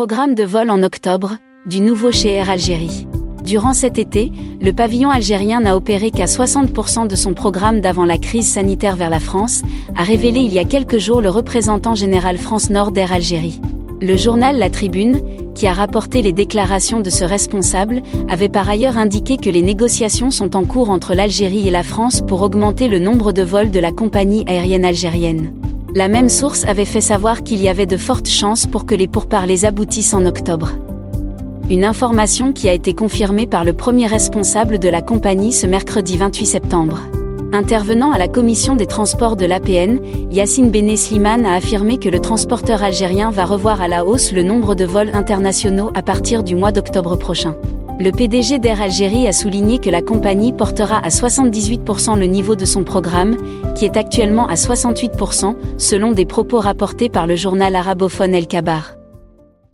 Programme de vol en octobre, du nouveau chez Air Algérie. Durant cet été, le pavillon algérien n'a opéré qu'à 60% de son programme d'avant la crise sanitaire vers la France, a révélé il y a quelques jours le représentant général France Nord d'Air Algérie. Le journal La Tribune, qui a rapporté les déclarations de ce responsable, avait par ailleurs indiqué que les négociations sont en cours entre l'Algérie et la France pour augmenter le nombre de vols de la compagnie aérienne algérienne. La même source avait fait savoir qu'il y avait de fortes chances pour que les pourparlers aboutissent en octobre. Une information qui a été confirmée par le premier responsable de la compagnie ce mercredi 28 septembre. Intervenant à la commission des transports de l'APN, Yassine Bené Slimane a affirmé que le transporteur algérien va revoir à la hausse le nombre de vols internationaux à partir du mois d'octobre prochain. Le PDG d'Air Algérie a souligné que la compagnie portera à 78% le niveau de son programme, qui est actuellement à 68%, selon des propos rapportés par le journal arabophone El Kabar.